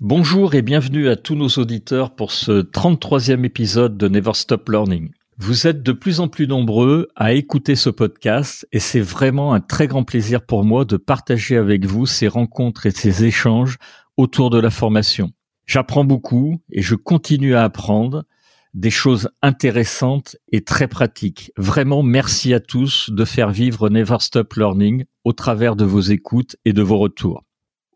Bonjour et bienvenue à tous nos auditeurs pour ce 33e épisode de Never Stop Learning. Vous êtes de plus en plus nombreux à écouter ce podcast et c'est vraiment un très grand plaisir pour moi de partager avec vous ces rencontres et ces échanges autour de la formation. J'apprends beaucoup et je continue à apprendre des choses intéressantes et très pratiques. Vraiment, merci à tous de faire vivre Never Stop Learning au travers de vos écoutes et de vos retours.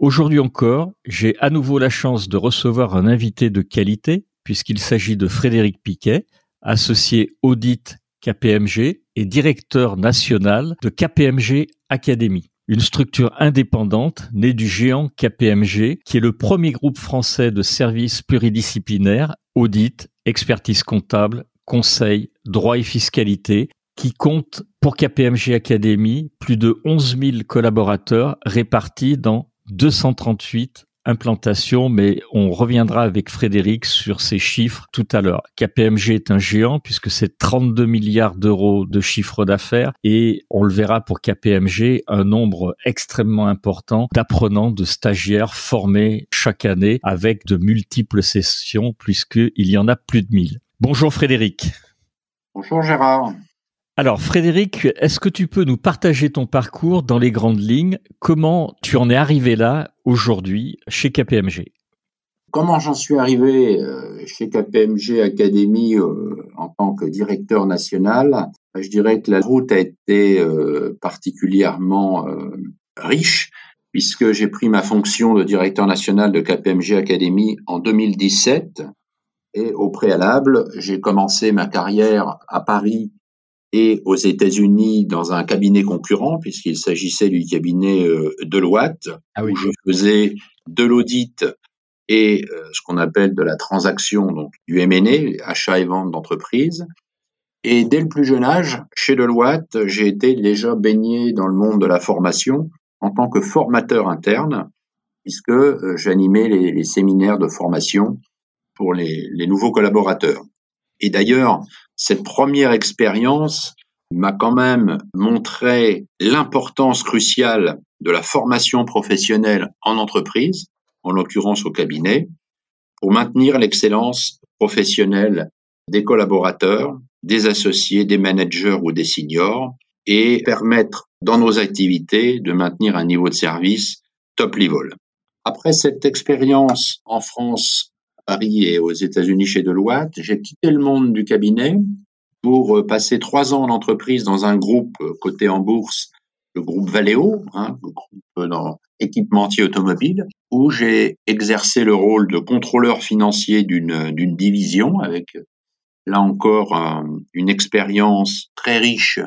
Aujourd'hui encore, j'ai à nouveau la chance de recevoir un invité de qualité, puisqu'il s'agit de Frédéric Piquet, associé audit KPMG et directeur national de KPMG Academy, une structure indépendante née du géant KPMG, qui est le premier groupe français de services pluridisciplinaires, audit, expertise comptable, conseil, droit et fiscalité, qui compte pour KPMG Academy plus de 11 000 collaborateurs répartis dans 238 implantations, mais on reviendra avec Frédéric sur ces chiffres tout à l'heure. KPMG est un géant puisque c'est 32 milliards d'euros de chiffre d'affaires et on le verra pour KPMG, un nombre extrêmement important d'apprenants, de stagiaires formés chaque année avec de multiples sessions puisqu'il y en a plus de 1000. Bonjour Frédéric. Bonjour Gérard. Alors Frédéric, est-ce que tu peux nous partager ton parcours dans les grandes lignes? Comment tu en es arrivé là aujourd'hui chez KPMG Comment j'en suis arrivé euh, chez KPMG Academy euh, en tant que directeur national? Je dirais que la route a été euh, particulièrement riche puisque j'ai pris ma fonction de directeur national de KPMG Academy en 2017 et au préalable, j'ai commencé ma carrière à Paris et aux États-Unis dans un cabinet concurrent, puisqu'il s'agissait du cabinet euh, Deloitte, ah où je faisais de l'audit et euh, ce qu'on appelle de la transaction, donc du M&A, achat et vente d'entreprise. Et dès le plus jeune âge, chez Deloitte, j'ai été déjà baigné dans le monde de la formation en tant que formateur interne, puisque euh, j'animais les, les, séminaires de formation pour les, les nouveaux collaborateurs. Et d'ailleurs, cette première expérience m'a quand même montré l'importance cruciale de la formation professionnelle en entreprise, en l'occurrence au cabinet, pour maintenir l'excellence professionnelle des collaborateurs, des associés, des managers ou des seniors, et permettre dans nos activités de maintenir un niveau de service top level. Après cette expérience en France Paris et aux États-Unis chez Deloitte. J'ai quitté le monde du cabinet pour euh, passer trois ans en entreprise dans un groupe euh, coté en bourse, le groupe Valeo, hein, le groupe euh, dans équipementier automobile, où j'ai exercé le rôle de contrôleur financier d'une division avec là encore une expérience très riche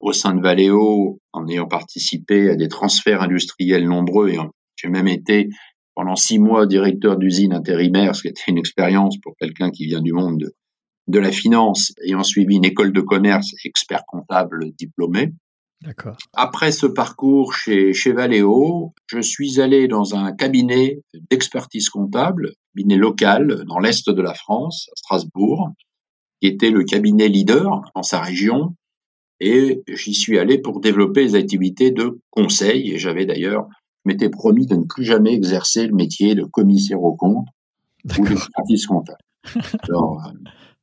au sein de Valeo en ayant participé à des transferts industriels nombreux et j'ai même été pendant six mois directeur d'usine intérimaire, ce qui était une expérience pour quelqu'un qui vient du monde de, la finance, ayant suivi une école de commerce, expert comptable diplômé. D'accord. Après ce parcours chez, chez Valeo, je suis allé dans un cabinet d'expertise comptable, cabinet local dans l'est de la France, à Strasbourg, qui était le cabinet leader dans sa région. Et j'y suis allé pour développer les activités de conseil. Et j'avais d'ailleurs m'étais promis de ne plus jamais exercer le métier de commissaire au compte ou de service comptable. Alors,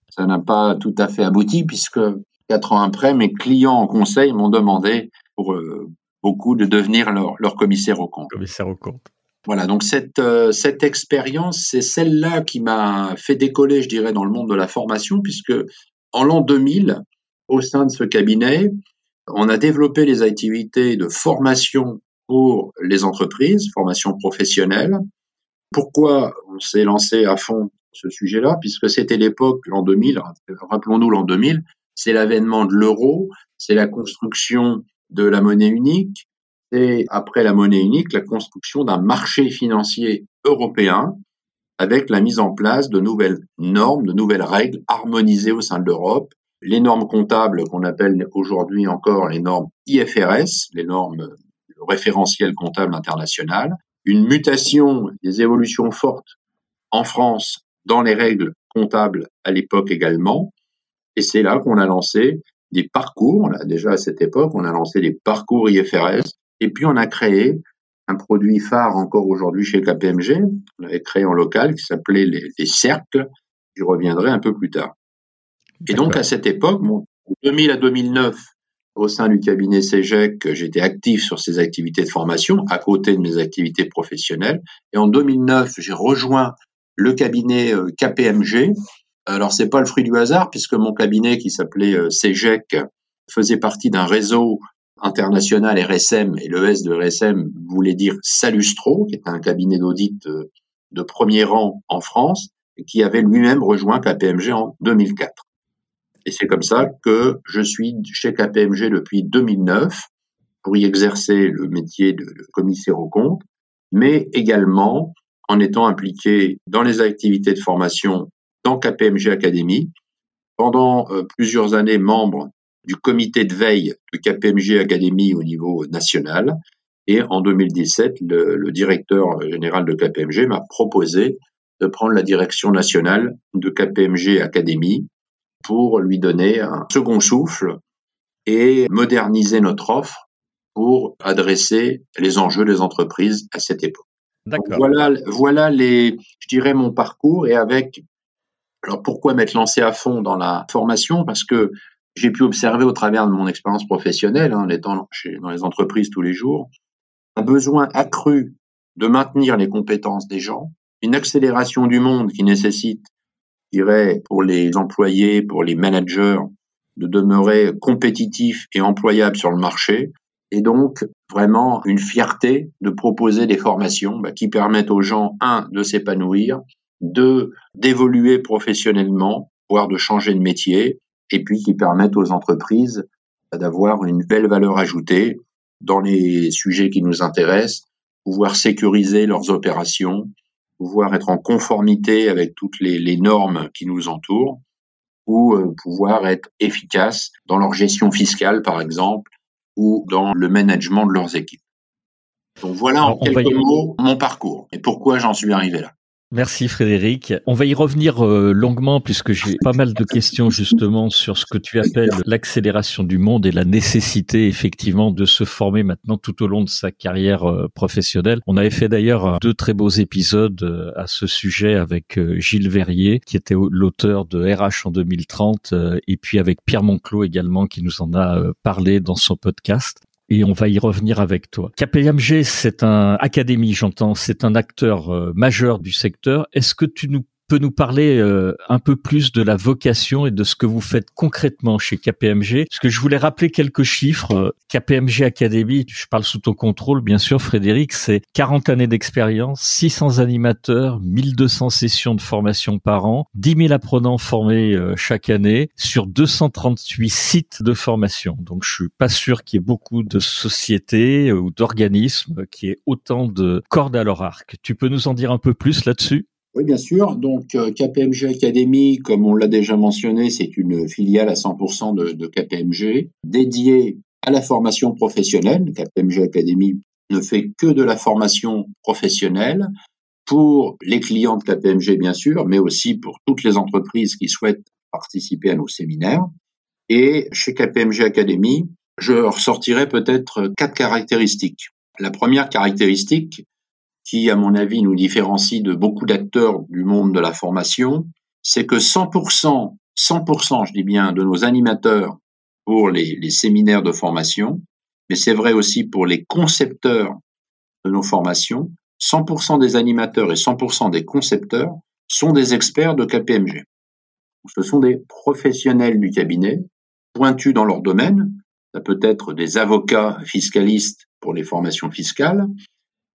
ça n'a pas tout à fait abouti puisque quatre ans après, mes clients en conseil m'ont demandé pour euh, beaucoup de devenir leur, leur, commissaire au compte. Commissaire au compte. Voilà, donc cette, euh, cette expérience, c'est celle-là qui m'a fait décoller, je dirais, dans le monde de la formation, puisque en l'an 2000, au sein de ce cabinet, on a développé les activités de formation pour les entreprises, formation professionnelle. Pourquoi on s'est lancé à fond ce sujet-là? Puisque c'était l'époque, l'an 2000, rappelons-nous l'an 2000, c'est l'avènement de l'euro, c'est la construction de la monnaie unique, et après la monnaie unique, la construction d'un marché financier européen avec la mise en place de nouvelles normes, de nouvelles règles harmonisées au sein de l'Europe, les normes comptables qu'on appelle aujourd'hui encore les normes IFRS, les normes référentielles comptables internationales, une mutation, des évolutions fortes en France dans les règles comptables à l'époque également. Et c'est là qu'on a lancé des parcours. Déjà à cette époque, on a lancé des parcours IFRS. Et puis on a créé un produit phare encore aujourd'hui chez KPMG. On avait créé en local qui s'appelait les, cercles. J'y reviendrai un peu plus tard. Et donc à cette époque, bon, 2000 à 2009, au sein du cabinet CEGEC, j'étais actif sur ces activités de formation à côté de mes activités professionnelles. Et en 2009, j'ai rejoint le cabinet euh, KPMG. Alors c'est pas le fruit du hasard puisque mon cabinet qui s'appelait euh, CEGEC faisait partie d'un réseau international RSM et le S de RSM voulait dire Salustro, qui est un cabinet d'audit euh, de premier rang en France, et qui avait lui-même rejoint KPMG en 2004. Et c'est comme ça que je suis chez KPMG depuis 2009 pour y exercer le métier de commissaire aux comptes, mais également en étant impliqué dans les activités de formation dans KPMG Academy. Pendant euh, plusieurs années, membre du comité de veille de KPMG Academy au niveau national. Et en 2017, le, le directeur général de KPMG m'a proposé de prendre la direction nationale de KPMG Academy pour lui donner un second souffle et moderniser notre offre pour adresser les enjeux des entreprises à cette époque. Voilà, voilà les, je dirais mon parcours et avec, alors pourquoi m'être lancé à fond dans la formation? Parce que j'ai pu observer au travers de mon expérience professionnelle, hein, en étant chez, dans les entreprises tous les jours, un besoin accru de maintenir les compétences des gens, une accélération du monde qui nécessite, dirais, pour les employés, pour les managers, de demeurer compétitifs et employables sur le marché, et donc vraiment une fierté de proposer des formations bah, qui permettent aux gens, un, de s'épanouir, deux, d'évoluer professionnellement, voire de changer de métier, et puis qui permettent aux entreprises d'avoir une belle valeur ajoutée dans les sujets qui nous intéressent, pouvoir sécuriser leurs opérations, pouvoir être en conformité avec toutes les, normes qui nous entourent, ou euh, pouvoir être efficace dans leur gestion fiscale, par exemple, ou dans le management de leurs équipes. Donc voilà en quelques mots mon parcours et pourquoi j'en suis arrivé là. Merci Frédéric. On va y revenir euh, longuement puisque j'ai pas mal de questions justement sur ce que tu appelles l'accélération du monde et la nécessité effectivement de se former maintenant tout au long de sa carrière euh, professionnelle. On avait fait d'ailleurs deux très beaux épisodes euh, à ce sujet avec Gilles Verrier qui était l'auteur de RH en 2030 et puis avec Pierre Monclos également qui nous en a parlé dans son podcast et on va y revenir avec toi. KPMG, c'est un académie, j'entends, c'est un acteur euh, majeur du secteur. Est-ce que tu nous peux nous parler euh, un peu plus de la vocation et de ce que vous faites concrètement chez KPMG Parce que je voulais rappeler quelques chiffres. KPMG Academy, je parle sous ton contrôle, bien sûr, Frédéric, c'est 40 années d'expérience, 600 animateurs, 1200 sessions de formation par an, 10 000 apprenants formés euh, chaque année sur 238 sites de formation. Donc, je suis pas sûr qu'il y ait beaucoup de sociétés ou d'organismes qui aient autant de cordes à leur arc. Tu peux nous en dire un peu plus là-dessus? Oui, bien sûr. Donc, euh, KPMG Academy, comme on l'a déjà mentionné, c'est une filiale à 100% de, de, KPMG, dédiée à la formation professionnelle. KPMG Academy ne fait que de la formation professionnelle pour les clients de KPMG, bien sûr, mais aussi pour toutes les entreprises qui souhaitent participer à nos séminaires. Et chez KPMG Academy, je ressortirai peut-être quatre caractéristiques. La première caractéristique, qui, à mon avis, nous différencie de beaucoup d'acteurs du monde de la formation, c'est que 100%, 100%, je dis bien, de nos animateurs pour les, séminaires de formation, mais c'est vrai aussi pour les concepteurs de nos formations, 100% des animateurs et 100% des concepteurs sont des experts de KPMG. Ce sont des professionnels du cabinet, pointus dans leur domaine. Ça peut être des avocats fiscalistes pour les formations fiscales,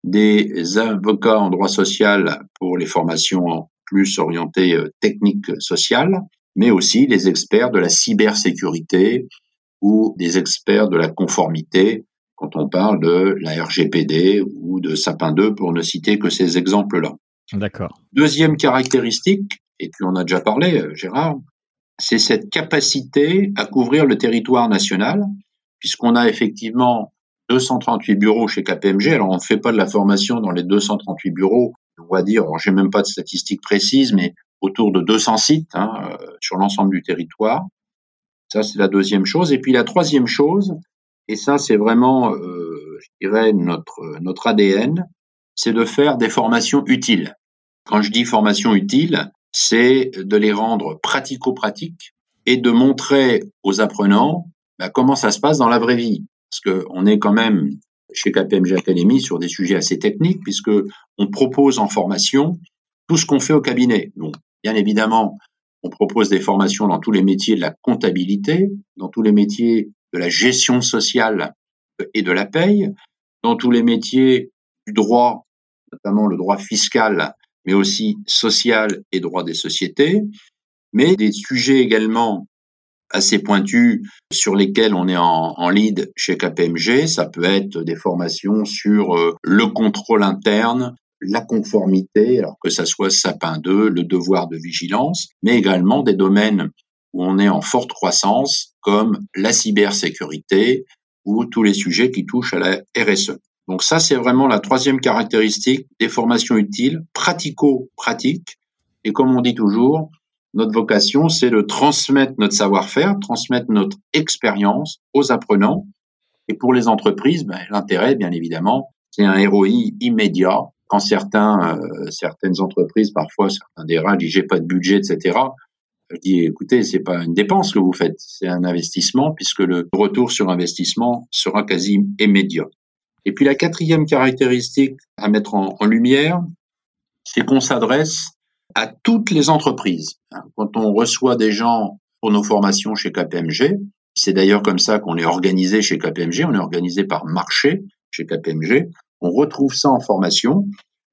des avocats en droit social pour les formations plus orientées euh, techniques sociales, mais aussi les experts de la cybersécurité ou des experts de la conformité quand on parle de la RGPD ou de Sapin 2 pour ne citer que ces exemples-là. D'accord. Deuxième caractéristique, et puis on a déjà parlé, euh, Gérard, c'est cette capacité à couvrir le territoire national, puisqu'on a effectivement 238 bureaux chez KPMG. Alors, on ne fait pas de la formation dans les 238 bureaux. On va dire, j'ai même pas de statistiques précises, mais autour de 200 sites hein, euh, sur l'ensemble du territoire. Ça, c'est la deuxième chose. Et puis la troisième chose, et ça, c'est vraiment, euh, je dirais, notre, notre ADN, c'est de faire des formations utiles. Quand je dis formation utile, c'est de les rendre pratico-pratiques et de montrer aux apprenants bah, comment ça se passe dans la vraie vie. Parce qu'on est quand même chez KPMG Academy sur des sujets assez techniques, puisque on propose en formation tout ce qu'on fait au cabinet. Donc, bien évidemment, on propose des formations dans tous les métiers de la comptabilité, dans tous les métiers de la gestion sociale et de la paye, dans tous les métiers du droit, notamment le droit fiscal, mais aussi social et droit des sociétés, mais des sujets également assez pointus sur lesquels on est en, en, lead chez KPMG. Ça peut être des formations sur euh, le contrôle interne, la conformité, alors que ça soit Sapin 2, le devoir de vigilance, mais également des domaines où on est en forte croissance, comme la cybersécurité ou tous les sujets qui touchent à la RSE. Donc ça, c'est vraiment la troisième caractéristique des formations utiles, pratico-pratiques. Et comme on dit toujours, notre vocation, c'est de transmettre notre savoir-faire, transmettre notre expérience aux apprenants. Et pour les entreprises, ben, l'intérêt, bien évidemment, c'est un ROI immédiat. Quand certains, euh, certaines entreprises, parfois certains DRH disent j'ai pas de budget, etc. Je dis écoutez, c'est pas une dépense que vous faites, c'est un investissement puisque le retour sur investissement sera quasi immédiat. Et puis la quatrième caractéristique à mettre en, en lumière, c'est qu'on s'adresse à toutes les entreprises. Quand on reçoit des gens pour nos formations chez KPMG, c'est d'ailleurs comme ça qu'on est organisé chez KPMG, on est organisé par marché chez KPMG, on retrouve ça en formation,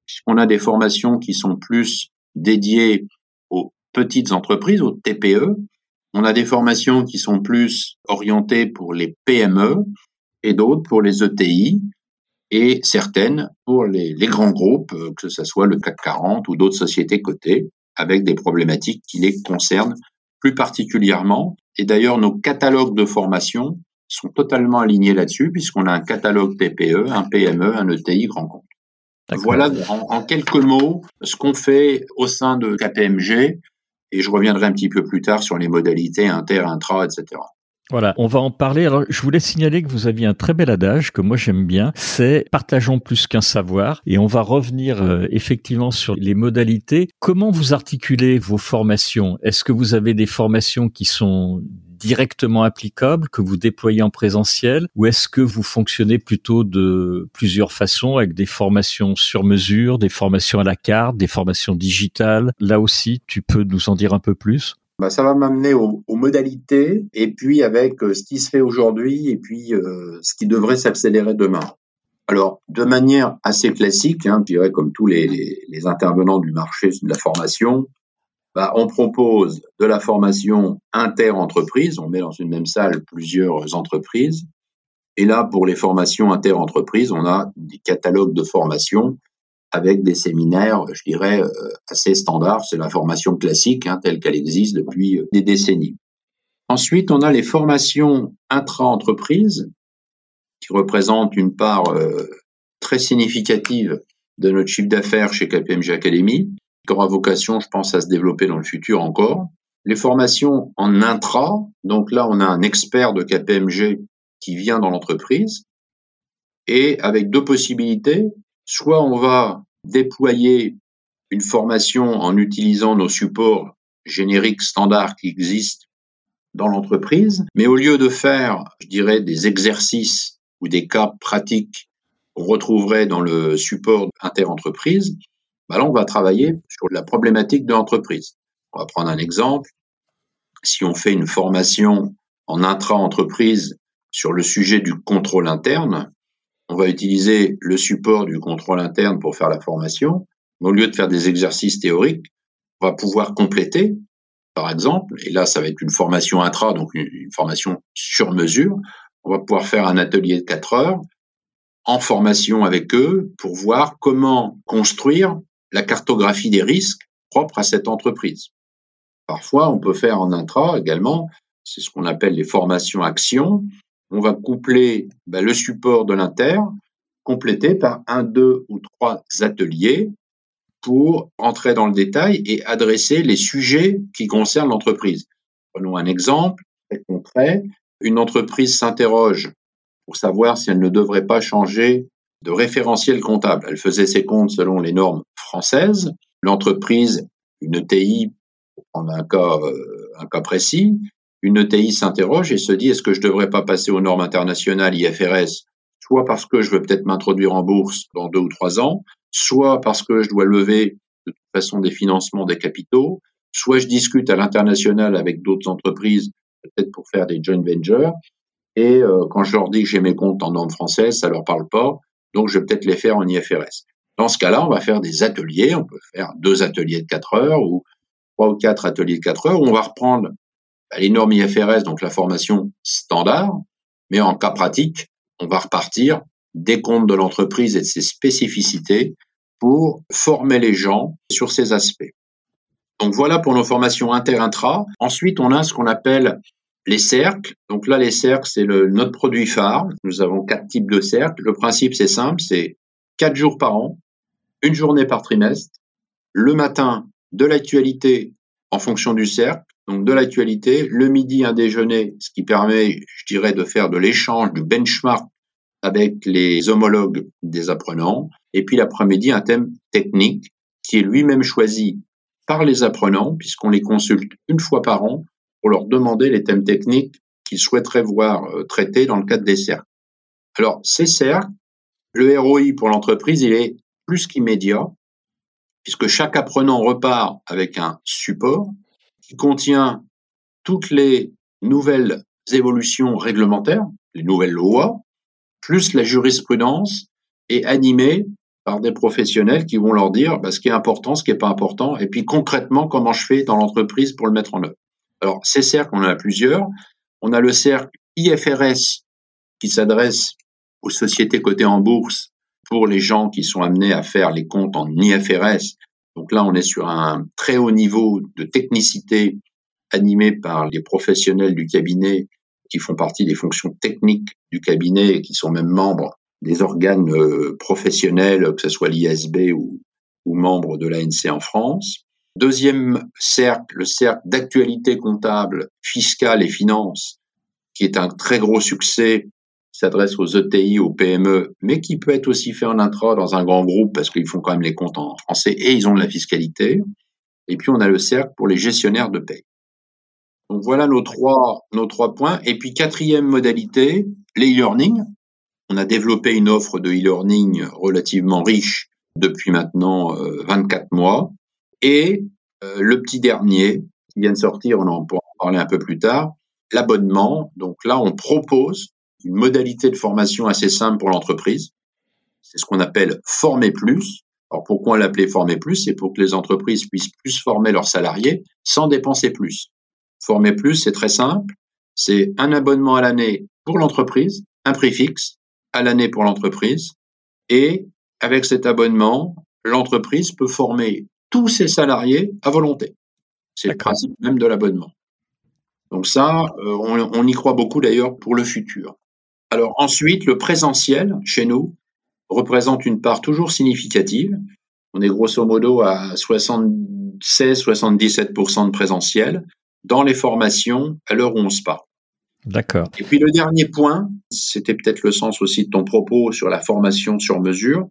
puisqu'on a des formations qui sont plus dédiées aux petites entreprises, aux TPE, on a des formations qui sont plus orientées pour les PME et d'autres pour les ETI, et certaines pour les, les, grands groupes, euh, que ce soit le CAC 40 ou d'autres sociétés cotées, avec des problématiques qui les concernent plus particulièrement. Et d'ailleurs, nos catalogues de formation sont totalement alignés là-dessus, puisqu'on a un catalogue TPE, un PME, un ETI grand compte. Voilà en, en, quelques mots ce qu'on fait au sein de KPMG, et je reviendrai un petit peu plus tard sur les modalités inter, intra, etc. Voilà, on va en parler. Alors, je voulais signaler que vous aviez un très bel adage que moi j'aime bien. C'est partageons plus qu'un savoir. Et on va revenir euh, effectivement sur les modalités. Comment vous articulez vos formations? Est-ce que vous avez des formations qui sont directement applicables, que vous déployez en présentiel, ou est-ce que vous fonctionnez plutôt de plusieurs façons, avec des formations sur mesure, des formations à la carte, des formations digitales? Là aussi, tu peux nous en dire un peu plus? Bah, ça va m'amener aux, aux, modalités et puis avec euh, ce qui se fait aujourd'hui et puis euh, ce qui devrait s'accélérer demain. Alors, de manière assez classique, hein, je dirais comme tous les, les, les, intervenants du marché de la formation, bah, on propose de la formation inter-entreprise, on met dans une même salle plusieurs entreprises. Et là, pour les formations inter-entreprises, on a des catalogues de formation avec des séminaires, je dirais, euh, assez standards. C'est la formation classique hein, telle qu'elle existe depuis euh, des décennies. Ensuite, on a les formations intra-entreprises qui représentent une part euh, très significative de notre chiffre d'affaires chez KPMG Academy, qui aura vocation, je pense, à se développer dans le futur encore. Les formations en intra, donc là, on a un expert de KPMG qui vient dans l'entreprise, et avec deux possibilités. Soit on va déployer une formation en utilisant nos supports génériques standards qui existent dans l'entreprise, mais au lieu de faire, je dirais, des exercices ou des cas pratiques qu'on retrouverait dans le support inter-entreprise, bah là, on va travailler sur la problématique de l'entreprise. On va prendre un exemple. Si on fait une formation en intra-entreprise sur le sujet du contrôle interne, on va utiliser le support du contrôle interne pour faire la formation. Au lieu de faire des exercices théoriques, on va pouvoir compléter, par exemple, et là, ça va être une formation intra, donc une, formation sur mesure. On va pouvoir faire un atelier de 4 heures en formation avec eux pour voir comment construire la cartographie des risques propres à cette entreprise. Parfois, on peut faire en intra également, c'est ce qu'on appelle les formations actions. On va coupler ben, le support de l'inter, complété par un, deux ou trois ateliers pour entrer dans le détail et adresser les sujets qui concernent l'entreprise. Prenons un exemple très concret. Une entreprise s'interroge pour savoir si elle ne devrait pas changer de référentiel comptable. Elle faisait ses comptes selon les normes françaises. L'entreprise, une ETI, cas, euh, un cas précis, une ETI s'interroge et se dit est-ce que je ne devrais pas passer aux normes internationales IFRS, soit parce que je veux peut-être m'introduire en bourse dans deux ou trois ans, soit parce que je dois lever de toute façon des financements des capitaux, soit je discute à l'international avec d'autres entreprises, peut-être pour faire des joint ventures, et euh, quand je leur dis que j'ai mes comptes en normes françaises, ça leur parle pas, donc je vais peut-être les faire en IFRS. Dans ce cas-là, on va faire des ateliers, on peut faire deux ateliers de quatre heures ou trois ou quatre ateliers de quatre heures où on va reprendre bah, les normes IFRS, donc la formation standard, mais en cas pratique, on va repartir des comptes de l'entreprise et de ses spécificités pour former les gens sur ces aspects. Donc voilà pour nos formations inter-intra. Ensuite, on a ce qu'on appelle les cercles. Donc là, les cercles, c'est notre produit phare. Nous avons quatre types de cercles. Le principe, c'est simple, c'est quatre jours par an, une journée par trimestre. Le matin, de l'actualité en fonction du cercle, donc de l'actualité. Le midi, un déjeuner, ce qui permet, je dirais, de faire de l'échange, du benchmark avec les homologues des apprenants. Et puis l'après-midi, un thème technique qui est lui-même choisi par les apprenants, puisqu'on les consulte une fois par an pour leur demander les thèmes techniques qu'ils souhaiteraient voir euh, traités dans le cadre des cercles. Alors, ces cercles, le ROI pour l'entreprise, il est plus qu'immédiat, puisque chaque apprenant repart avec un support qui contient toutes les nouvelles évolutions réglementaires, les nouvelles lois, plus la jurisprudence, et animé par des professionnels qui vont leur dire bah, ce qui est important, ce qui n'est pas important, et puis concrètement comment je fais dans l'entreprise pour le mettre en œuvre. Alors ces cercles, on en a plusieurs. On a le cercle IFRS qui s'adresse aux sociétés cotées en bourse pour les gens qui sont amenés à faire les comptes en IFRS. Donc là, on est sur un très haut niveau de technicité animé par les professionnels du cabinet qui font partie des fonctions techniques du cabinet et qui sont même membres des organes euh, professionnels, que ce soit l'ISB ou, membres de l'ANC en France. Deuxième cercle, le cercle d'actualité comptable, fiscale et finance, qui est un très gros succès s'adresse aux ETI, aux PME, mais qui peut être aussi fait en intra dans un grand groupe parce qu'ils font quand même les comptes en français et ils ont de la fiscalité. Et puis on a le cercle pour les gestionnaires de paie. Donc voilà nos trois, nos trois points. Et puis quatrième modalité, les e-learning. On a développé une offre de e-learning relativement riche depuis maintenant 24 euh, mois. Et euh, le petit dernier qui vient de sortir, on en pourra en parler un peu plus tard, l'abonnement. Donc là, on propose une modalité de formation assez simple pour l'entreprise. C'est ce qu'on appelle former plus. Alors pourquoi l'appeler former plus? C'est pour que les entreprises puissent plus former leurs salariés sans dépenser plus. Former plus, c'est très simple. C'est un abonnement à l'année pour l'entreprise, un prix fixe à l'année pour l'entreprise. Et avec cet abonnement, l'entreprise peut former tous ses salariés à volonté. C'est le principe même de l'abonnement. Donc ça, euh, on y croit beaucoup d'ailleurs pour le futur. Alors ensuite, le présentiel, chez nous, représente une part toujours significative. On est grosso modo à 76-77% de présentiel dans les formations à l'heure où on se parle. D'accord. Et puis le dernier point, c'était peut-être le sens aussi de ton propos sur la formation sur mesure,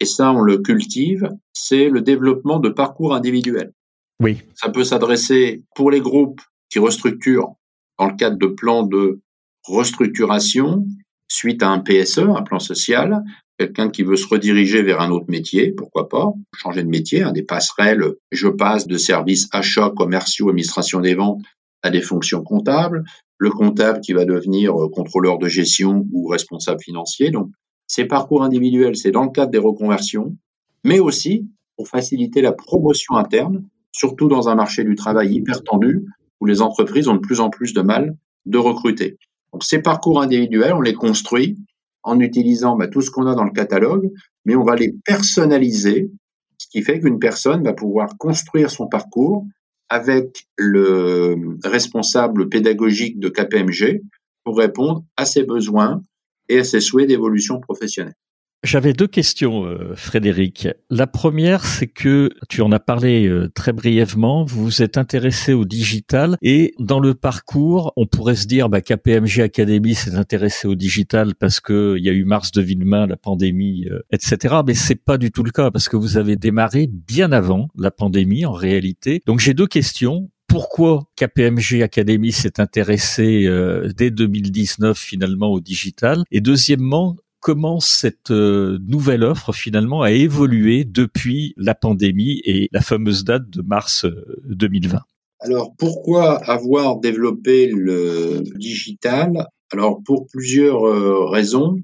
et ça on le cultive, c'est le développement de parcours individuels. Oui. Ça peut s'adresser pour les groupes qui restructurent dans le cadre de plans de restructuration suite à un PSE, un plan social, quelqu'un qui veut se rediriger vers un autre métier, pourquoi pas, changer de métier, des passerelles, je passe de services achats, commerciaux, administration des ventes à des fonctions comptables, le comptable qui va devenir euh, contrôleur de gestion ou responsable financier. Donc, ces parcours individuels, c'est dans le cadre des reconversions, mais aussi pour faciliter la promotion interne, surtout dans un marché du travail hyper tendu où les entreprises ont de plus en plus de mal de recruter. Donc ces parcours individuels, on les construit en utilisant bah, tout ce qu'on a dans le catalogue, mais on va les personnaliser, ce qui fait qu'une personne va pouvoir construire son parcours avec le responsable pédagogique de KPMG pour répondre à ses besoins et à ses souhaits d'évolution professionnelle. J'avais deux questions, euh, Frédéric. La première, c'est que tu en as parlé euh, très brièvement. Vous vous êtes intéressé au digital et dans le parcours, on pourrait se dire bah, KPMG Academy s'est intéressé au digital parce que il y a eu mars de Villemain, la pandémie, euh, etc. Mais c'est pas du tout le cas parce que vous avez démarré bien avant la pandémie en réalité. Donc j'ai deux questions pourquoi KPMG Academy s'est intéressé dès 2019 finalement au digital? Et deuxièmement comment cette euh, nouvelle offre finalement a évolué depuis la pandémie et la fameuse date de mars 2020 euh, Alors pourquoi avoir développé le digital? Alors pour plusieurs euh, raisons.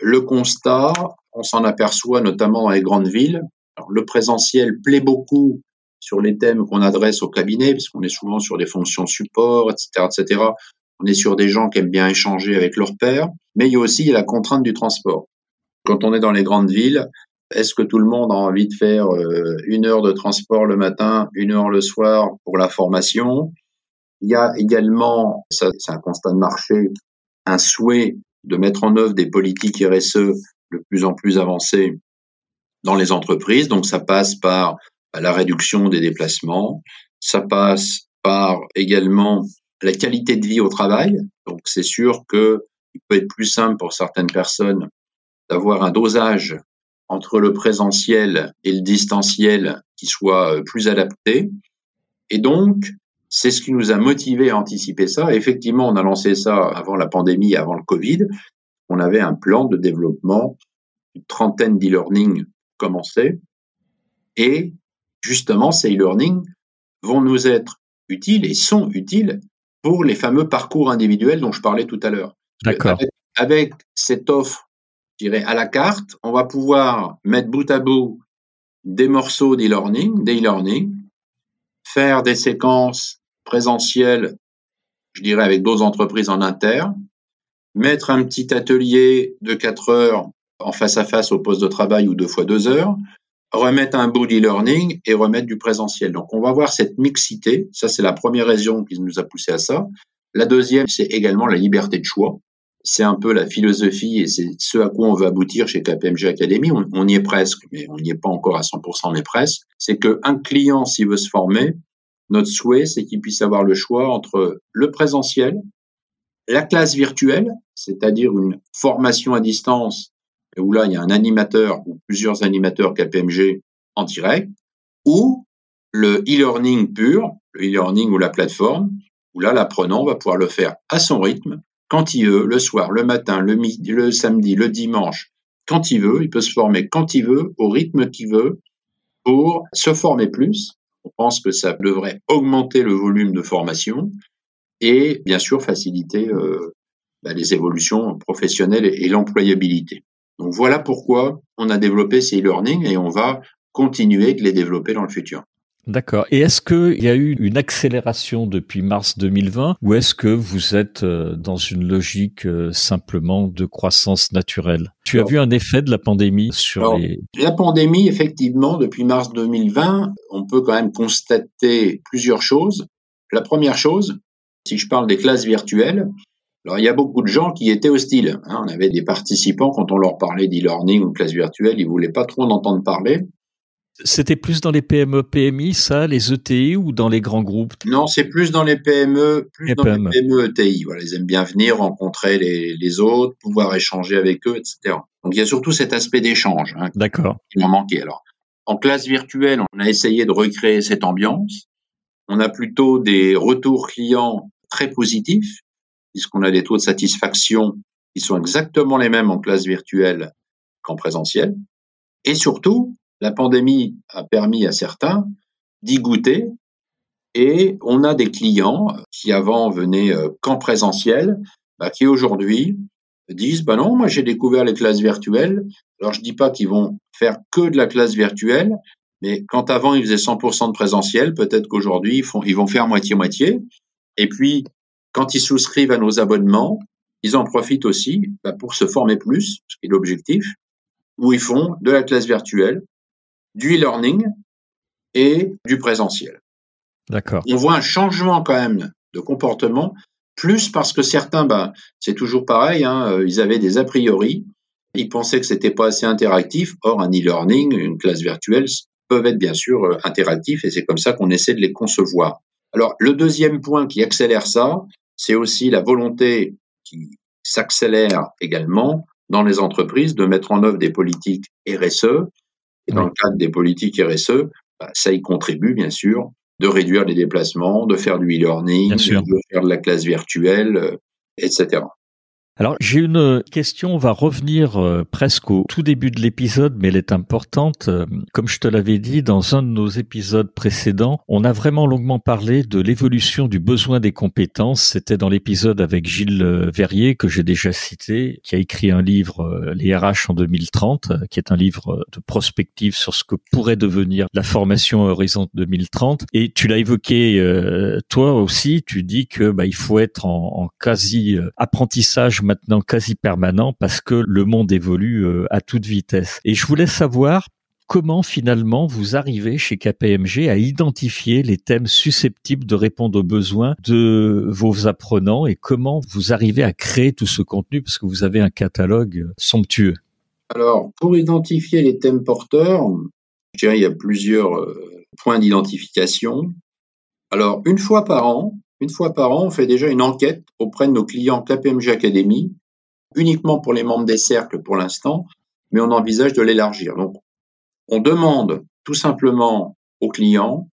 Le constat, on s'en aperçoit notamment dans les grandes villes. le présentiel plaît beaucoup sur les thèmes qu'on adresse au cabinet, puisqu'on est souvent sur des fonctions support, etc., etc. On est sur des gens qui aiment bien échanger avec leurs pairs, mais il y a aussi la contrainte du transport. Quand on est dans les grandes villes, est-ce que tout le monde a envie de faire euh, une heure de transport le matin, une heure le soir pour la formation? Il y a également, ça c'est un constat de marché, un souhait de mettre en œuvre des politiques RSE de plus en plus avancées dans les entreprises. Donc ça passe par la réduction des déplacements, ça passe par également la qualité de vie au travail. Donc c'est sûr que il peut être plus simple pour certaines personnes d'avoir un dosage entre le présentiel et le distanciel qui soit euh, plus adapté. Et donc, c'est ce qui nous a motivé à anticiper ça. Effectivement, on a lancé ça avant la pandémie, avant le Covid. On avait un plan de développement, une trentaine d'e-learning commençait. Et justement, ces e-learning vont nous être utiles et sont utiles pour les fameux parcours individuels dont je parlais tout à l'heure. D'accord. Avec, cette offre, je dirais, à la carte, on va pouvoir mettre bout à bout des morceaux d'e-learning, des e-learning, faire des séquences présentielles, je dirais, avec d'autres entreprises en interne, mettre un petit atelier de 4 heures en face à face au poste de travail ou deux fois deux heures, remettre un bout d'e-learning et remettre du présentiel. Donc, on va voir cette mixité. Ça, c'est la première raison qui nous a poussé à ça. La deuxième, c'est également la liberté de choix. C'est un peu la philosophie et c'est ce à quoi on veut aboutir chez KPMG Academy. On, y est presque, mais on n'y est pas encore à 100%, mais presque. C'est qu'un client, s'il veut se former, notre souhait, c'est qu'il puisse avoir le choix entre le présentiel, la classe virtuelle, c'est-à-dire une formation à distance où là, il y a un animateur ou plusieurs animateurs KPMG en direct, ou le e-learning pur, le e-learning ou la plateforme, où là, l'apprenant va pouvoir le faire à son rythme, quand il veut, le soir, le matin, le midi, le samedi, le dimanche, quand il veut, il peut se former quand il veut, au rythme qu'il veut, pour se former plus. On pense que ça devrait augmenter le volume de formation et bien sûr faciliter euh, bah, les évolutions professionnelles et l'employabilité. Donc voilà pourquoi on a développé ces e-learning et on va continuer de les développer dans le futur. D'accord. Et est-ce qu'il y a eu une accélération depuis mars 2020 ou est-ce que vous êtes euh, dans une logique euh, simplement de croissance naturelle? Tu as vu un effet de la pandémie sur les... La pandémie, effectivement, depuis mars 2020, on peut quand même constater plusieurs choses. La première chose, si je parle des classes virtuelles, alors, il y a beaucoup de gens qui étaient hostiles. Hein. On avait des participants, quand on leur parlait d'e-learning ou de classe virtuelle, ils voulaient pas trop en entendre parler. C'était plus dans les PME, PMI, ça, les ETI ou dans les grands groupes? Non, c'est plus dans les PME, plus dans les PME ETI. Voilà, ils aiment bien venir rencontrer les, autres, pouvoir échanger avec eux, etc. Donc il y a surtout cet aspect d'échange hein, D'accord. qui m'en manquait. Alors, en classe virtuelle, on a essayé de recréer cette ambiance. On a plutôt des retours clients très positifs puisqu'on a des taux de satisfaction qui sont exactement les mêmes en classe virtuelle qu'en présentiel. Et surtout, la pandémie a permis à certains d'y goûter et on a des clients qui avant venaient euh, qu'en présentiel, bah, qui aujourd'hui disent bah non, moi j'ai découvert les classes virtuelles. Alors je dis pas qu'ils vont faire que de la classe virtuelle, mais quand avant ils faisaient 100% de présentiel, peut-être qu'aujourd'hui ils, ils vont faire moitié-moitié. Et puis quand ils souscrivent à nos abonnements, ils en profitent aussi bah, pour se former plus, ce qui est l'objectif, où ils font de la classe virtuelle, du e-learning et du présentiel. D'accord. On voit un changement quand même de comportement, plus parce que certains, bah, c'est toujours pareil, hein, euh, ils avaient des a priori, ils pensaient que c'était pas assez interactif. Or, un e-learning, une classe virtuelle, peuvent être bien sûr euh, interactifs et c'est comme ça qu'on essaie de les concevoir. Alors, le deuxième point qui accélère ça, c'est aussi la volonté qui s'accélère également dans les entreprises de mettre en œuvre des politiques RSE. Et dans le cadre des politiques RSE, bah, ça y contribue bien sûr de réduire les déplacements, de faire du e-learning, de faire de la classe virtuelle, euh, etc. Alors j'ai une question, on va revenir euh, presque au tout début de l'épisode, mais elle est importante. Euh, comme je te l'avais dit dans un de nos épisodes précédents, on a vraiment longuement parlé de l'évolution du besoin des compétences. C'était dans l'épisode avec Gilles euh, Verrier que j'ai déjà cité, qui a écrit un livre, Les RH en 2030, qui est un livre de prospective sur ce que pourrait devenir la formation Horizon 2030. Et tu l'as évoqué toi aussi, tu dis que bah, il faut être en, quasi apprentissage maintenant quasi permanent parce que le monde évolue euh, à toute vitesse. Et je voulais savoir comment finalement vous arrivez chez KPMG à identifier les thèmes susceptibles de répondre aux besoins de vos apprenants et comment vous arrivez à créer tout ce contenu parce que vous avez un catalogue somptueux. Alors, pour identifier les thèmes porteurs, je dirais il y a plusieurs euh, points d'identification. Alors, une fois par an, une fois par an, on fait déjà une enquête auprès de nos clients KPMG Academy, uniquement pour les membres des cercles pour l'instant, mais on envisage de l'élargir. Donc, on demande tout simplement aux clients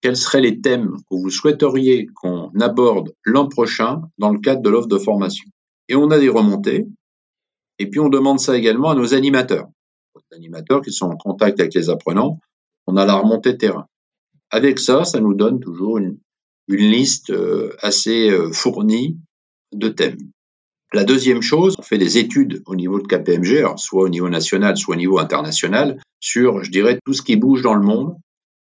quels seraient les thèmes que vous souhaiteriez qu'on aborde l'an prochain dans le cadre de l'offre de formation. Et on a des remontées. Et puis on demande ça également à nos animateurs. Les animateurs qui sont en contact avec les apprenants, on a la remontée terrain. Avec ça, ça nous donne toujours une, une liste euh, assez euh, fournie de thèmes. La deuxième chose, on fait des études au niveau de KPMG, soit au niveau national, soit au niveau international, sur, je dirais, tout ce qui bouge dans le monde,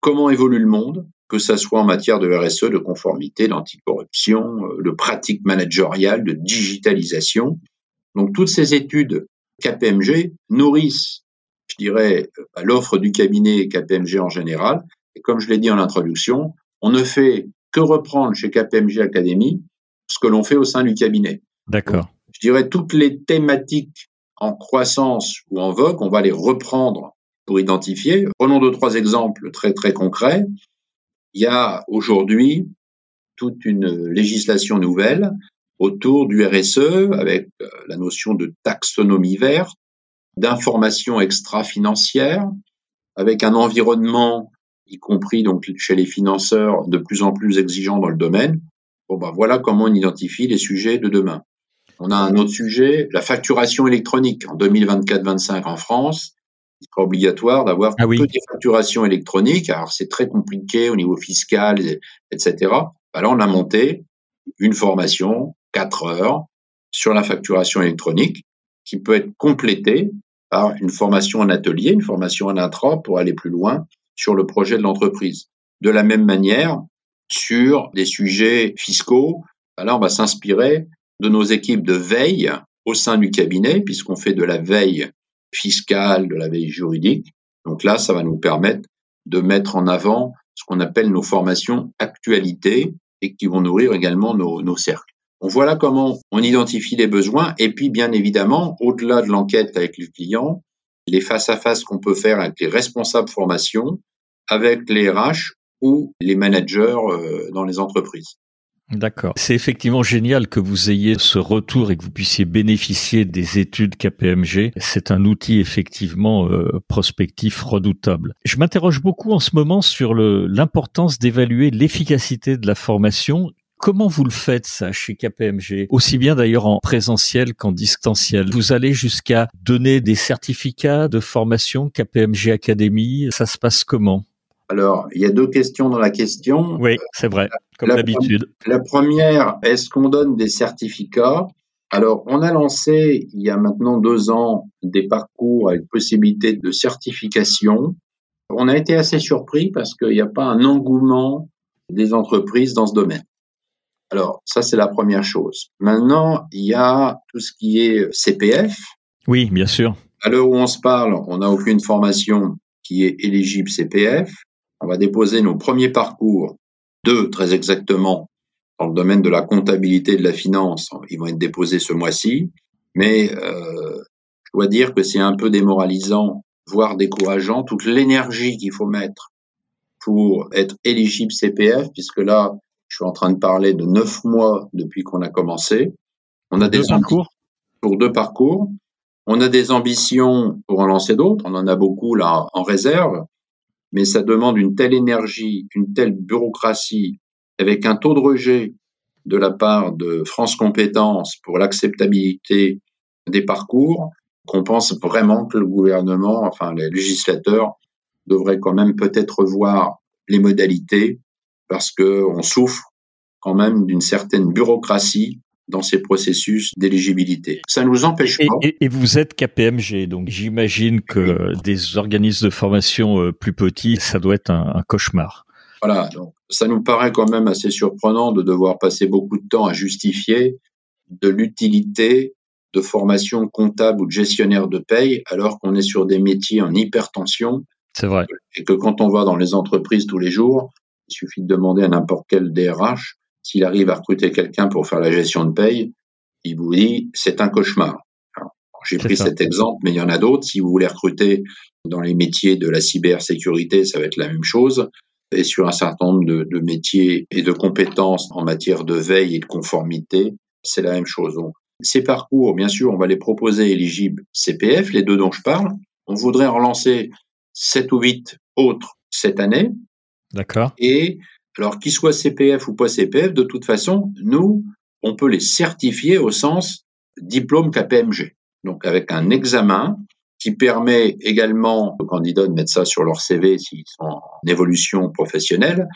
comment évolue le monde, que ça soit en matière de RSE, de conformité, d'anticorruption, euh, de pratiques managériales, de digitalisation. Donc toutes ces études KPMG nourrissent, je dirais, l'offre du cabinet KPMG en général. Et comme je l'ai dit en introduction, on ne fait que reprendre chez KPMG Academy ce que l'on fait au sein du cabinet. D'accord. Je dirais toutes les thématiques en croissance ou en vogue, on va les reprendre pour identifier. Prenons deux, trois exemples très, très concrets. Il y a aujourd'hui toute une législation nouvelle autour du RSE avec euh, la notion de taxonomie verte, d'information extra-financière, avec un environnement y compris donc chez les financeurs de plus en plus exigeants dans le domaine. Bon, ben voilà comment on identifie les sujets de demain. On a un autre sujet, la facturation électronique. En 2024-25 en France, il sera obligatoire d'avoir ah oui. que des facturations électroniques. Alors c'est très compliqué au niveau fiscal, etc. Ben là, on a monté une formation, 4 heures, sur la facturation électronique, qui peut être complétée par une formation en atelier, une formation en intra pour aller plus loin, sur le projet de l'entreprise. De la même manière, sur des sujets fiscaux, là, on va s'inspirer de nos équipes de veille au sein du cabinet, puisqu'on fait de la veille fiscale, de la veille juridique. Donc là, ça va nous permettre de mettre en avant ce qu'on appelle nos formations actualité et qui vont nourrir également nos, nos cercles. Donc voilà comment on identifie les besoins. Et puis, bien évidemment, au-delà de l'enquête avec le client, les face-à-face qu'on peut faire avec les responsables formation, avec les RH ou les managers euh, dans les entreprises. D'accord. C'est effectivement génial que vous ayez ce retour et que vous puissiez bénéficier des études KPMG. C'est un outil effectivement euh, prospectif redoutable. Je m'interroge beaucoup en ce moment sur l'importance d'évaluer l'efficacité de la formation Comment vous le faites ça chez KPMG Aussi bien d'ailleurs en présentiel qu'en distanciel. Vous allez jusqu'à donner des certificats de formation KPMG Academy. Ça se passe comment? Alors, il y a deux questions dans la question. Oui, c'est vrai, comme d'habitude. La première, est-ce qu'on donne des certificats? Alors, on a lancé il y a maintenant deux ans des parcours avec possibilité de certification. On a été assez surpris parce qu'il n'y a pas un engouement des entreprises dans ce domaine. Alors, ça, c'est la première chose. Maintenant, il y a tout ce qui est CPF. Oui, bien sûr. À l'heure où on se parle, on n'a aucune formation qui est éligible CPF. On va déposer nos premiers parcours, deux très exactement, dans le domaine de la comptabilité et de la finance. Ils vont être déposés ce mois-ci. Mais euh, je dois dire que c'est un peu démoralisant, voire décourageant, toute l'énergie qu'il faut mettre pour être éligible CPF, puisque là, je suis en train de parler de neuf mois depuis qu'on a commencé. On a des parcours pour deux parcours. On a des ambitions pour en lancer d'autres. On en a beaucoup là en réserve, mais ça demande une telle énergie, une telle bureaucratie, avec un taux de rejet de la part de France Compétences pour l'acceptabilité des parcours qu'on pense vraiment que le gouvernement, enfin les législateurs, devraient quand même peut-être revoir les modalités parce que on souffre quand même d'une certaine bureaucratie dans ces processus d'éligibilité. Ça ne nous empêche pas. Et, vous êtes KPMG, donc j'imagine que des organismes de formation euh, plus petits, ça doit être un, un cauchemar. Voilà, donc ça nous paraît quand même assez surprenant de devoir passer beaucoup de temps à justifier de l'utilité de formation comptable ou de gestionnaire de paye alors qu'on est sur des métiers en hypertension. C'est vrai. Et que quand on va dans les entreprises tous les jours, il suffit de demander à n'importe quel DRH s'il arrive à recruter quelqu'un pour faire la gestion de paye, il vous dit c'est un cauchemar. J'ai pris cet exemple, mais il y en a d'autres. Si vous voulez recruter dans les métiers de la cybersécurité, ça va être la même chose. Et sur un certain nombre de, de métiers et de compétences en matière de veille et de conformité, c'est la même chose. Donc, ces parcours, bien sûr, on va les proposer éligibles CPF, les deux dont je parle. On voudrait en relancer sept ou huit autres cette année. D'accord. Et alors qu'ils soient CPF ou pas CPF, de toute façon, nous, on peut les certifier au sens diplôme KPMG. Donc avec un examen qui permet également aux candidats de mettre ça sur leur CV s'ils sont en évolution professionnelle.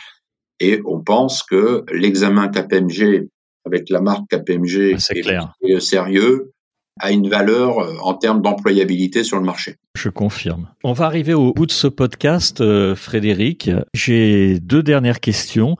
Et on pense que l'examen KPMG avec la marque KPMG ah, clair. le sérieux a une valeur euh, en termes d'employabilité sur le marché. Je confirme. On va arriver au bout de ce podcast, euh, Frédéric. J'ai deux dernières questions.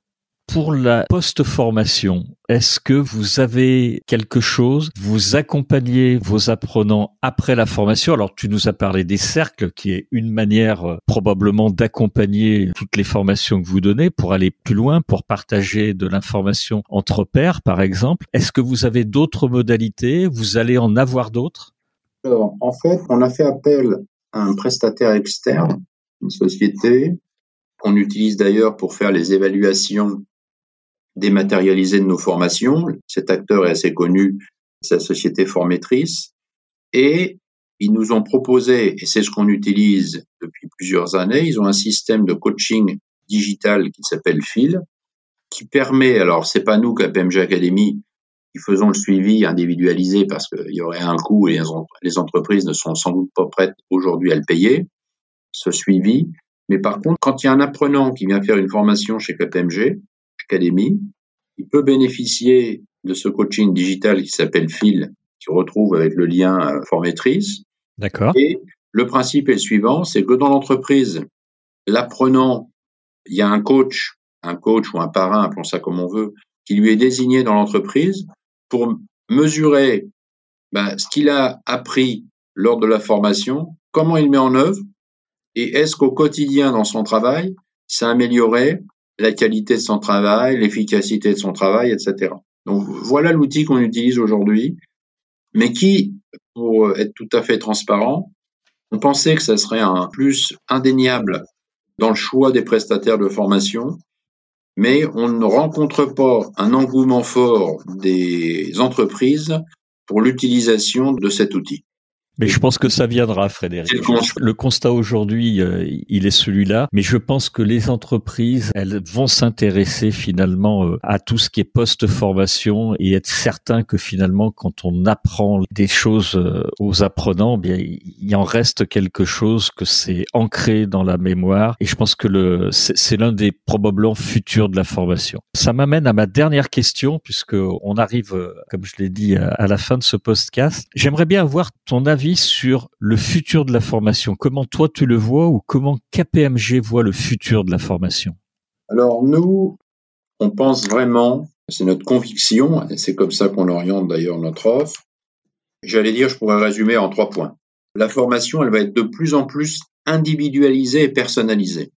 Pour la post-formation, est-ce que vous avez quelque chose? Vous accompagnez vos apprenants après la formation? Alors, tu nous as parlé des cercles, qui est une manière euh, probablement d'accompagner toutes les formations que vous donnez pour aller plus loin, pour partager de l'information entre pairs, par exemple. Est-ce que vous avez d'autres modalités? Vous allez en avoir d'autres? Alors, en fait, on a fait appel à un prestataire externe, une société qu'on utilise d'ailleurs pour faire les évaluations dématérialisé de nos formations. Cet acteur est assez connu, sa société formatrice. Et ils nous ont proposé, et c'est ce qu'on utilise depuis plusieurs années, ils ont un système de coaching digital qui s'appelle Phil, qui permet, alors c'est pas nous KPMG Academy qui faisons le suivi individualisé parce qu'il y aurait un coût et les entreprises ne sont sans doute pas prêtes aujourd'hui à le payer, ce suivi. Mais par contre, quand il y a un apprenant qui vient faire une formation chez KPMG, Academy. Il peut bénéficier de ce coaching digital qui s'appelle Phil, qui retrouve avec le lien euh, formatrice. D'accord. Et le principe est le suivant, c'est que dans l'entreprise, l'apprenant, il y a un coach, un coach ou un parrain, appelons ça comme on veut, qui lui est désigné dans l'entreprise pour mesurer ben, ce qu'il a appris lors de la formation, comment il met en œuvre, et est-ce qu'au quotidien dans son travail, ça a amélioré la qualité de son travail, l'efficacité de son travail, etc. Donc voilà l'outil qu'on utilise aujourd'hui, mais qui, pour être tout à fait transparent, on pensait que ça serait un plus indéniable dans le choix des prestataires de formation, mais on ne rencontre pas un engouement fort des entreprises pour l'utilisation de cet outil. Mais je pense que ça viendra, Frédéric. Le constat aujourd'hui, euh, il est celui-là. Mais je pense que les entreprises, elles vont s'intéresser finalement euh, à tout ce qui est post-formation et être certain que finalement, quand on apprend des choses euh, aux apprenants, eh bien il en reste quelque chose que c'est ancré dans la mémoire. Et je pense que le c'est l'un des probablement futurs de la formation. Ça m'amène à ma dernière question, puisque on arrive, comme je l'ai dit, à la fin de ce podcast. J'aimerais bien avoir ton avis sur le futur de la formation. Comment toi tu le vois ou comment KPMG voit le futur de la formation? Alors nous, on pense vraiment, c'est notre conviction, et c'est comme ça qu'on oriente d'ailleurs notre offre. J'allais dire, je pourrais résumer en trois points. La formation, elle va être de plus en plus individualisé et personnalisé.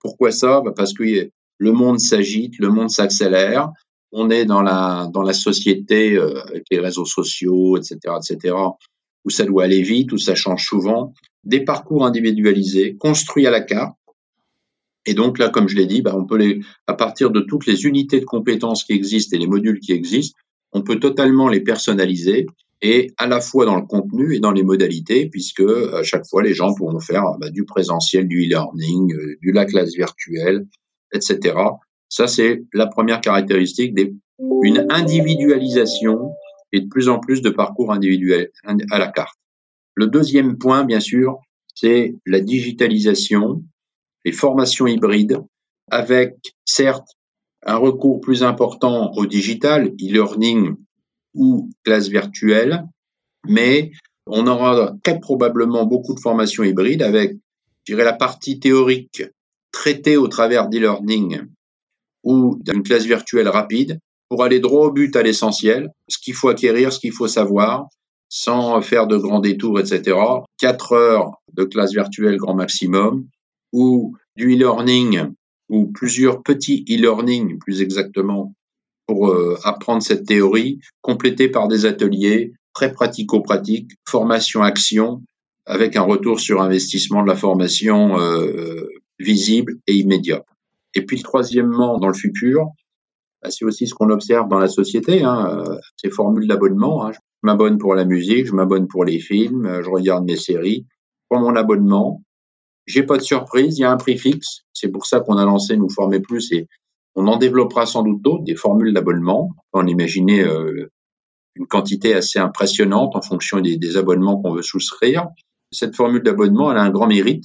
Pourquoi ça? Bah, Parce que le monde s'agite, le monde s'accélère, on est dans la, dans la société euh, avec les réseaux sociaux, etc., etc., où ça doit aller vite, où ça change souvent, des parcours individualisés, construits à la carte. Et donc là, comme je l'ai dit, bah, on peut les, à partir de toutes les unités de compétences qui existent et les modules qui existent, on peut totalement les personnaliser et à la fois dans le contenu et dans les modalités, puisque à chaque fois les gens pourront faire bah, du présentiel, du e-learning, euh, de la classe virtuelle, etc. Ça, c'est la première caractéristique d'une individualisation et de plus en plus de parcours individuels à la carte. Le deuxième point, bien sûr, c'est la digitalisation, les formations hybrides, avec certes un recours plus important au digital, e-learning ou classe virtuelle, mais on aura très probablement beaucoup de formations hybrides avec, je dirais, la partie théorique traitée au travers d'e-learning ou d'une classe virtuelle rapide pour aller droit au but à l'essentiel, ce qu'il faut acquérir, ce qu'il faut savoir, sans faire de grands détours, etc. Quatre heures de classe virtuelle grand maximum, ou du e-learning, ou plusieurs petits e-learning, plus exactement, pour euh, apprendre cette théorie, complétés par des ateliers très pratico-pratiques, formation-action, avec un retour sur investissement de la formation euh, visible et immédiat. Et puis troisièmement, dans le futur, bah, c'est aussi ce qu'on observe dans la société, hein, euh, ces formules d'abonnement. Hein. Je m'abonne pour la musique, je m'abonne pour les films, euh, je regarde mes séries, pour mon abonnement. J'ai pas de surprise, il y a un prix fixe. C'est pour ça qu'on a lancé Nous Former Plus et on en développera sans doute d'autres, des formules d'abonnement. On imaginait euh, une quantité assez impressionnante en fonction des, des abonnements qu'on veut souscrire. Cette formule d'abonnement, elle a un grand mérite.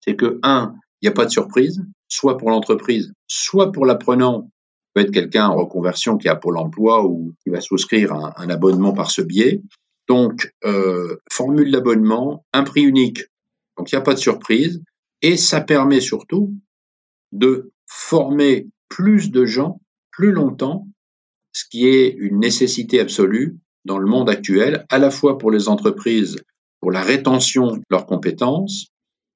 C'est que, un, il n'y a pas de surprise, soit pour l'entreprise, soit pour l'apprenant, être quelqu'un en reconversion qui a Pôle emploi ou qui va souscrire un, un abonnement par ce biais. Donc, euh, formule d'abonnement, un prix unique, donc il n'y a pas de surprise, et ça permet surtout de former plus de gens plus longtemps, ce qui est une nécessité absolue dans le monde actuel, à la fois pour les entreprises, pour la rétention de leurs compétences,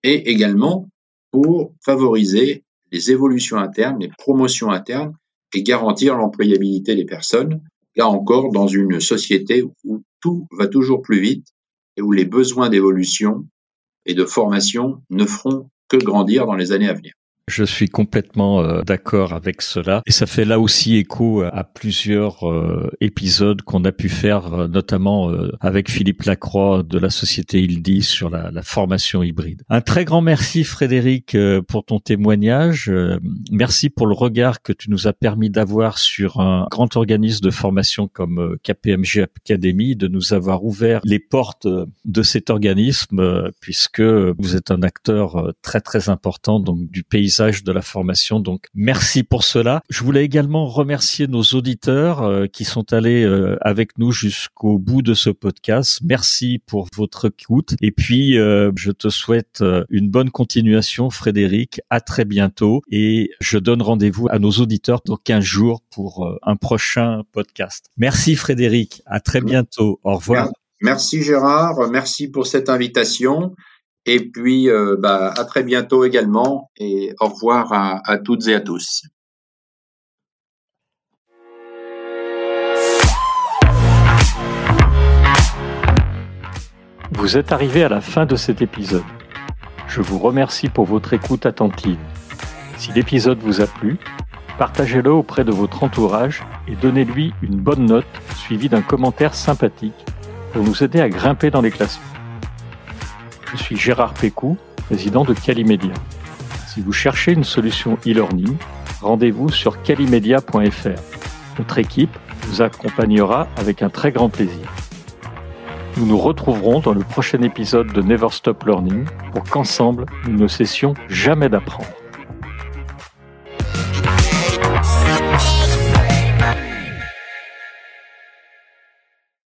et également pour favoriser les évolutions internes, les promotions internes et garantir l'employabilité des personnes. Là encore, dans une société où tout va toujours plus vite et où les besoins d'évolution et de formation ne feront que grandir dans les années à venir. Je suis complètement euh, d'accord avec cela et ça fait là aussi écho à plusieurs euh, épisodes qu'on a pu faire euh, notamment avec Philippe Lacroix de la société Ildi sur la, la, formation hybride. Un très grand merci Frédéric pour ton témoignage. merci pour le regard que tu nous as permis d'avoir sur un grand organisme de formation comme KPMG Academy, de nous avoir ouvert les portes de cet organisme puisque vous êtes un acteur très très important donc du pays de la formation. Donc merci pour cela. Je voulais également remercier nos auditeurs euh, qui sont allés euh, avec nous jusqu'au bout de ce podcast. Merci pour votre écoute. Et puis euh, je te souhaite une bonne continuation, Frédéric. À très bientôt. Et je donne rendez-vous à nos auditeurs dans 15 jours pour un prochain podcast. Merci Frédéric. À très bientôt. Au revoir. Merci Gérard. Merci pour cette invitation. Et puis, euh, bah, à très bientôt également et au revoir à, à toutes et à tous. Vous êtes arrivé à la fin de cet épisode. Je vous remercie pour votre écoute attentive. Si l'épisode vous a plu, partagez-le auprès de votre entourage et donnez-lui une bonne note suivie d'un commentaire sympathique pour nous aider à grimper dans les classements. Je suis Gérard Pécou, président de Calimedia. Si vous cherchez une solution e-learning, rendez-vous sur calimedia.fr. Notre équipe vous accompagnera avec un très grand plaisir. Nous nous retrouverons dans le prochain épisode de Never Stop Learning pour qu'ensemble, nous ne cessions jamais d'apprendre.